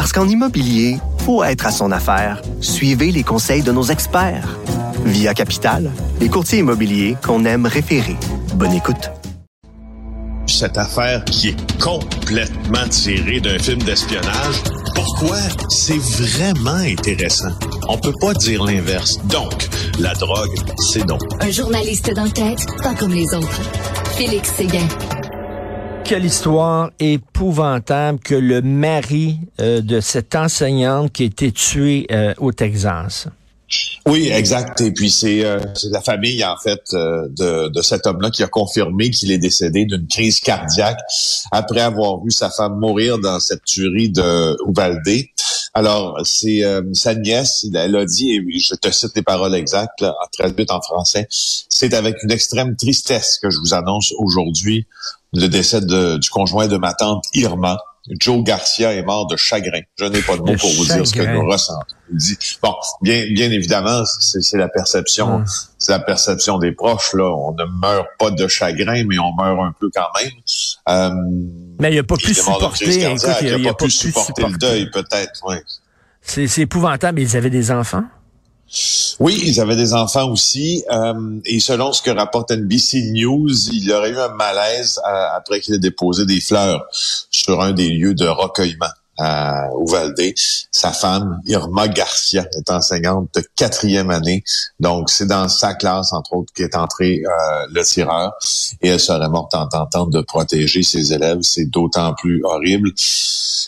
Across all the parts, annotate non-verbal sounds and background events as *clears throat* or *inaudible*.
Parce qu'en immobilier, faut être à son affaire. Suivez les conseils de nos experts. Via Capital, les courtiers immobiliers qu'on aime référer. Bonne écoute cette affaire qui est complètement tirée d'un film d'espionnage. Pourquoi? C'est vraiment intéressant? On peut pas dire l'inverse. Donc, la drogue, c'est donc. Un journaliste d'enquête, pas comme les autres. Félix Séguin. Quelle histoire épouvantable que le mari euh, de cette enseignante qui a été tuée euh, au Texas. Oui, exact. Et puis c'est euh, la famille en fait de, cet homme-là qui a confirmé qu'il est décédé d'une crise cardiaque après avoir vu sa femme mourir dans cette tuerie de Uvalde. Alors c'est sa nièce, elle a dit, et je te cite les paroles exactes, là, traduites en français, c'est avec une extrême tristesse que je vous annonce aujourd'hui le décès du conjoint de ma tante Irma. Joe Garcia est mort de chagrin. Je n'ai pas de mots pour vous dire ce que nous ressentons. Bon, bien, bien évidemment, c'est la perception, hum. c'est la perception des proches. Là, on ne meurt pas de chagrin, mais on meurt un peu quand même. Euh, mais il n'a pas pu supporter. il n'a pas, pu supporter, le deuil, peut-être. C'est épouvantable. Ils avaient des enfants? Oui, ils avaient des enfants aussi. Euh, et selon ce que rapporte NBC News, il aurait eu un malaise euh, après qu'il ait déposé des fleurs sur un des lieux de recueillement à Uvalde. Sa femme, Irma Garcia, est enseignante de quatrième année. Donc, c'est dans sa classe, entre autres, qu'est entré euh, le tireur. Et elle serait morte en tentant de protéger ses élèves. C'est d'autant plus horrible.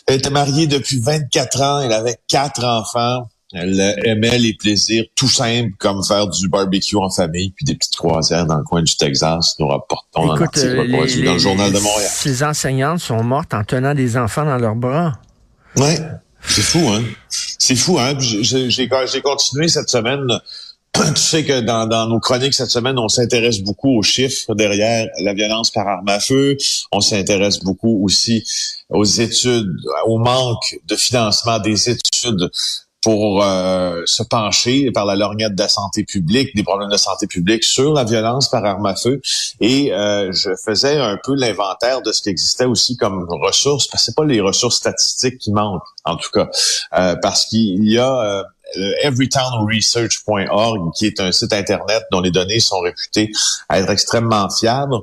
Elle était mariée depuis 24 ans. Elle avait quatre enfants. Elle aimait les plaisirs tout simples comme faire du barbecue en famille puis des petites croisières dans le coin du Texas. Nous rapportons un article euh, dans le journal de Montréal. Ces enseignantes sont mortes en tenant des enfants dans leurs bras. Ouais, c'est fou, hein. C'est fou, hein. J'ai continué cette semaine. *clears throat* Tu sais que dans, dans nos chroniques cette semaine, on s'intéresse beaucoup aux chiffres derrière la violence par arme à feu. On s'intéresse beaucoup aussi aux études, au manque de financement des études pour euh, se pencher par la lorgnette de la santé publique, des problèmes de santé publique sur la violence par arme à feu. Et euh, je faisais un peu l'inventaire de ce qui existait aussi comme ressources, parce que c'est pas les ressources statistiques qui manquent, en tout cas, euh, parce qu'il y a everytownresearch.org, qui est un site Internet dont les données sont réputées à être extrêmement fiables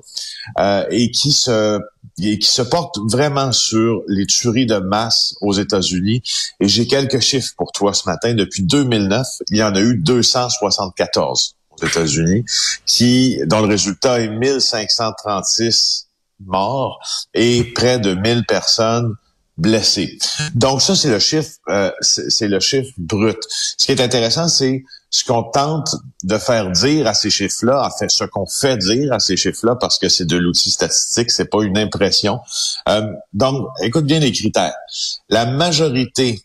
euh, et qui se qui se porte vraiment sur les tueries de masse aux États-Unis. Et j'ai quelques chiffres pour toi ce matin. Depuis 2009, il y en a eu 274 aux États-Unis, qui dont le résultat est 1536 morts et près de 1000 personnes blessés. Donc ça, c'est le chiffre, euh, c'est le chiffre brut. Ce qui est intéressant, c'est ce qu'on tente de faire dire à ces chiffres-là, en fait, ce qu'on fait dire à ces chiffres-là, parce que c'est de l'outil statistique, c'est pas une impression. Euh, donc, écoute bien les critères. La majorité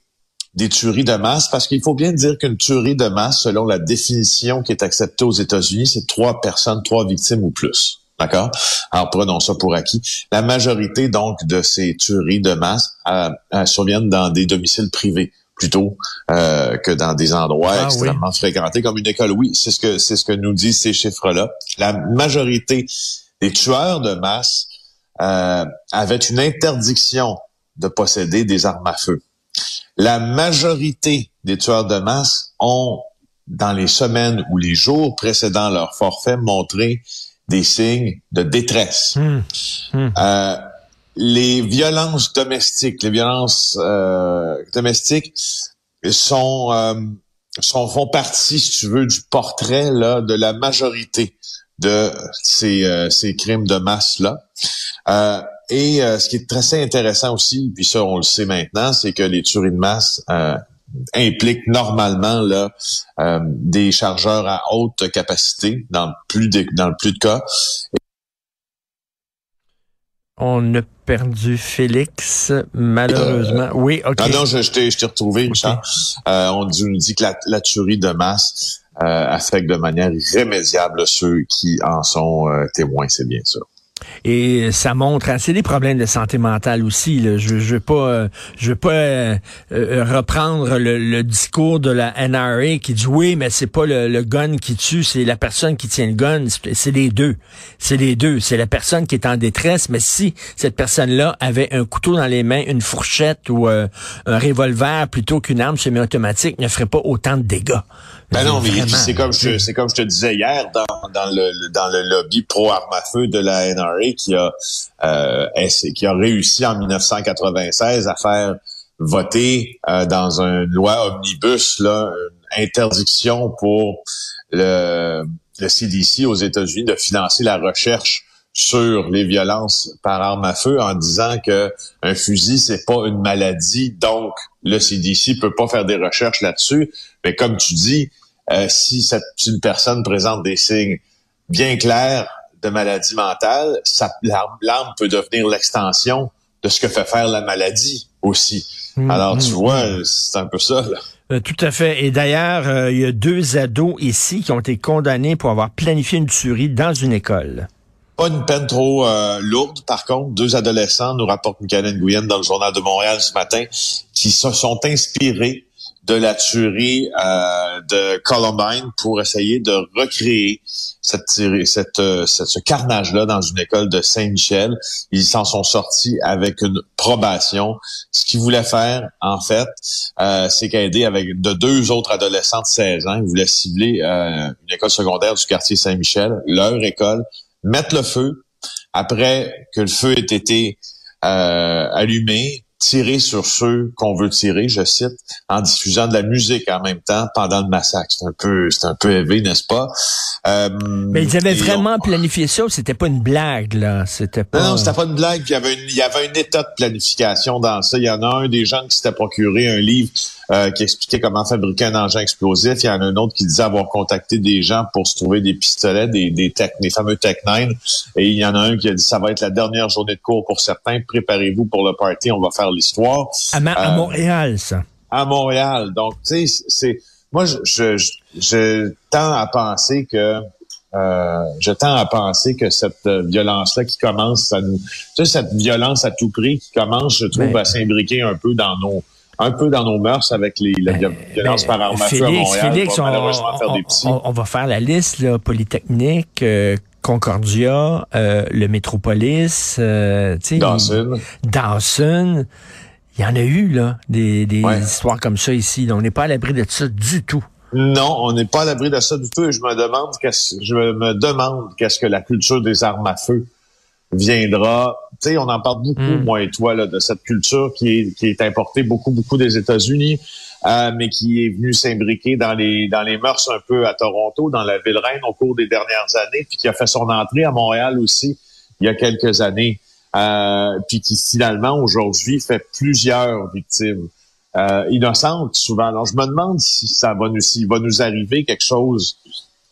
des tueries de masse, parce qu'il faut bien dire qu'une tuerie de masse, selon la définition qui est acceptée aux États-Unis, c'est trois personnes, trois victimes ou plus. D'accord? Alors, prenons ça pour acquis. La majorité, donc, de ces tueries de masse euh, euh, surviennent dans des domiciles privés plutôt euh, que dans des endroits ah extrêmement fréquentés comme une école. Oui, c'est ce que c'est ce que nous disent ces chiffres-là. La majorité des tueurs de masse euh, avaient une interdiction de posséder des armes à feu. La majorité des tueurs de masse ont, dans les semaines ou les jours précédant leur forfait, montré des signes de détresse. Hmm. Hmm. Euh, les violences domestiques, les violences euh, domestiques sont, euh, sont font partie, si tu veux, du portrait là de la majorité de ces, ces crimes de masse là. et ce qui est très intéressant aussi, puis ça on le sait maintenant, c'est que les tueries de masse implique normalement là, euh, des chargeurs à haute capacité dans plus de, dans le plus de cas. On a perdu Félix, malheureusement. oui, OK. Non, non, je, je t'ai retrouvé, Richard. Euh, on nous dit que la, la tuerie de masse euh, affecte de manière irrémédiable ceux qui en sont euh, témoins, c'est bien sûr. Et ça montre, c'est des problèmes de santé mentale aussi. Là. Je, je veux pas, euh, je veux pas euh, euh, reprendre le, discours de la NRA qui dit oui, mais c'est pas le, gun qui tue, c'est la personne qui tient le gun. C'est les deux, c'est les deux. C'est la personne qui est en détresse. Mais si cette personne-là avait un couteau dans les mains, une fourchette ou un revolver plutôt qu'une arme semi-automatique, ne ferait pas autant de dégâts. Ben non, mais c'est comme je comme je te disais hier dans, dans le dans le lobby pro arme à feu de la NRA qui a euh, qui a réussi en 1996 à faire voter euh, dans une loi omnibus une interdiction pour le CDC aux États-Unis de financer la recherche sur les violences par arme à feu en disant que un fusil c'est pas une maladie donc le CDC peut pas faire des recherches là-dessus. Mais comme tu dis euh, si, cette, une personne présente des signes bien clairs de maladie mentale l'arme peut devenir l'extension de ce que fait faire la maladie aussi mmh, alors tu mmh, vois mmh. c'est un peu ça là. Euh, tout à fait. Et d'ailleurs, euh, il y a deux ados ici qui ont été condamnés pour avoir planifié une tuerie dans une école. Pas une peine trop euh, lourde, par contre. Deux adolescents, nous rapporte Michael Nguyen dans le Journal de Montréal ce matin, qui se sont inspirés de la tuerie euh, de Columbine pour essayer de recréer cette, euh, cette ce carnage-là dans une école de Saint-Michel. Ils s'en sont sortis avec une probation. Ce qu'ils voulaient faire, en fait, euh, c'est qu'aider avec de deux autres adolescents de 16 ans. Ils voulaient cibler euh, une école secondaire du quartier Saint-Michel, leur école, mettre le feu. Après que le feu ait été allumé, tirer sur ceux qu'on veut tirer, je cite, en diffusant de la musique en même temps pendant le massacre. C'est un peu, c'est un peu élevé, n'est-ce pas? Euh, Mais ils avaient vraiment planifié ça c'était pas une blague, là? C'était pas... Non, c'était pas une blague. il y avait une, il y avait un état de planification dans ça. Il y en a un des gens qui s'était procuré un livre euh, qui expliquait comment fabriquer un engin explosif. Il y en a un autre qui disait avoir contacté des gens pour se trouver des pistolets, des, des, tech, des fameux Tech 9. Et il y en a un qui a dit ça va être la dernière journée de cours pour certains. Préparez-vous pour le party, on va faire l'histoire. À, euh, Montréal, ça. À Montréal. Donc, tu sais, c'est moi, je, je, je, tends à penser que euh, je tends à penser que cette violence-là qui commence à nous, tu sais, cette violence à tout prix qui commence, je trouve, ben à s'imbriquer un peu dans nos un peu dans nos mœurs avec les, la ben, violence ben, par arme à feu à Montréal. Félix, on, faire des petits. On, va faire la liste, là, Polytechnique, euh, Concordia, euh, le Métropolis, euh, Dawson. Dawson. Il y en a eu, là, des, des histoires comme ça ici. On n'est pas à l'abri de ça du tout. Non, on n'est pas à l'abri de ça du tout. Et je me demande qu'est-ce, je me demande qu'est-ce que la culture des armes à feu viendra. Tu sais, on en parle beaucoup, hmm. moi et toi, là, de cette culture qui est, qui est importée beaucoup, beaucoup des États-Unis, euh, mais qui est venue s'imbriquer dans les, dans les mœurs un peu à Toronto, dans la ville reine au cours des dernières années, puis qui a fait son entrée à Montréal aussi il y a quelques années, euh, puis qui finalement aujourd'hui fait plusieurs victimes. Euh, innocentes souvent. Alors je me demande si ça va nous, s'il va nous arriver quelque chose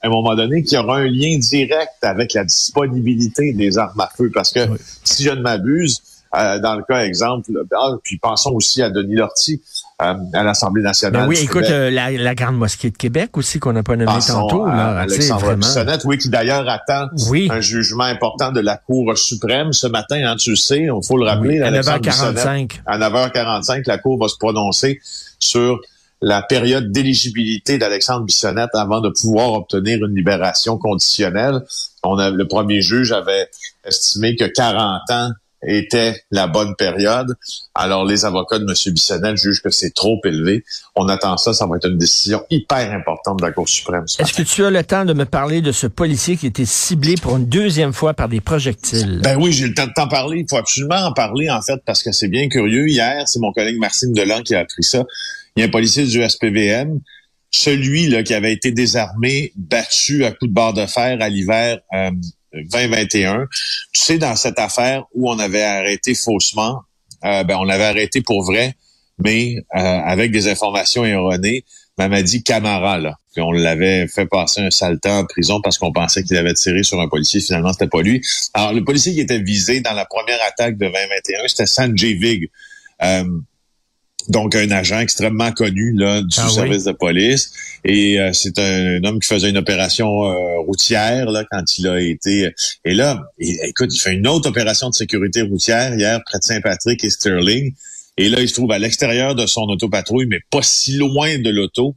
à un moment donné, qu'il y aura un lien direct avec la disponibilité des armes à feu. Parce que si je ne m'abuse, euh, dans le cas exemple, ah, puis pensons aussi à Denis Lortie euh, à l'Assemblée nationale. Ben oui, écoute, euh, la, Grande Mosquée de Québec aussi, qu'on n'a pas nommé tantôt. Là, Alexandre Bissonnette, oui, qui d'ailleurs attend un jugement important de la Cour suprême ce matin, hein, tu le sais, il faut le rappeler. à 9h45. À 9h45, la Cour va se prononcer sur la période d'éligibilité d'Alexandre Bissonnette avant de pouvoir obtenir une libération conditionnelle. On a, le premier juge avait estimé que 40 ans était la bonne période. Alors, les avocats de M. Bissonnette jugent que c'est trop élevé. On attend ça, ça va être une décision hyper importante de la Cour suprême. Est-ce que tu as le temps de me parler de ce policier qui a été ciblé pour une deuxième fois par des projectiles? Ben oui, j'ai le temps de t'en parler. Il faut absolument en parler, en fait, parce que c'est bien curieux. Hier, c'est mon collègue Marcine Delan qui a appris ça. Il y a un policier du SPVM, celui là, qui avait été désarmé, battu à coups de barre de fer à l'hiver 2021. Euh, tu sais, dans cette affaire où on avait arrêté faussement, euh, ben, on avait arrêté pour vrai mais euh, avec des informations erronées. Mamadi Camara, là, qu'on l'avait fait passer un sale en prison parce qu'on pensait qu'il avait tiré sur un policier. Finalement, c'était pas lui. Alors, le policier qui était visé dans la première attaque de 2021, c'était Sanjay Vig. Euh, donc un agent extrêmement connu là, du ah service de police. Et euh, c'est un, homme qui faisait une opération euh, routière là, quand il a été. Et là, écoute, il fait une autre opération de sécurité routière hier près de Saint-Patrick et Sterling. Et là, il se trouve à l'extérieur de son autopatrouille, mais pas si loin de l'auto.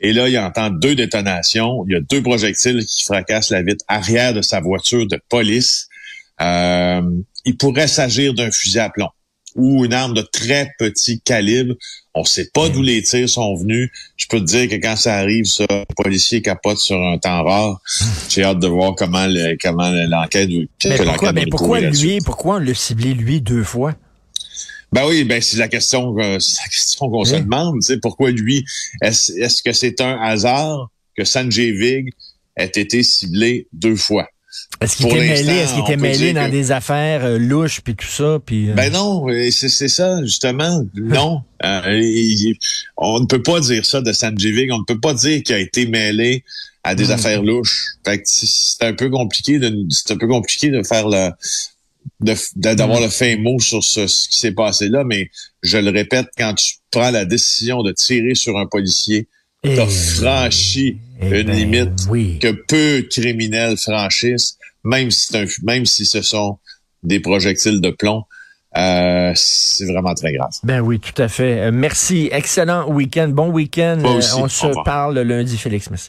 Et là, il entend deux détonations. Il y a deux projectiles qui fracassent la vitre arrière de sa voiture de police. Euh, il pourrait s'agir d'un fusil à plomb ou une arme de très petit calibre. On sait pas d'où les tirs sont venus. Je peux te dire que quand ça arrive, ça, le policier capote sur un temps rare. J'ai hâte de voir comment comment l'enquête. Mais pourquoi, mais pourquoi lui, pourquoi on l'a ciblé lui deux fois? Ben oui, ben c'est la question, euh, *laughs* c'est la question qu'on se demande. Tu pourquoi lui? Est-ce est-ce que c'est un hasard que Sanjay Vig ait été ciblé deux fois? Est-ce qu'il était mêlé, est-ce qu'il était mêlé dans des affaires euh, louches puis tout ça puis euh? Ben non, c'est ça justement, *laughs* non. on ne peut pas dire ça de Sanjay Vig, on ne peut pas dire qu'il a été mêlé à des affaires louches. Fait c'est un peu compliqué de c'est un peu compliqué de faire le d'avoir mm. le fin mot sur ce, qui s'est passé là, mais je le répète, quand tu prends la décision de tirer sur un policier, tu as franchi eh une ben limite que peu de criminels franchissent, même si, un, même si ce sont des projectiles de plomb. Euh, c'est vraiment très grave. Ben oui, tout à fait. Euh, merci. Excellent week-end. Bon week-end. Euh, on se parle lundi, Félix. Merci.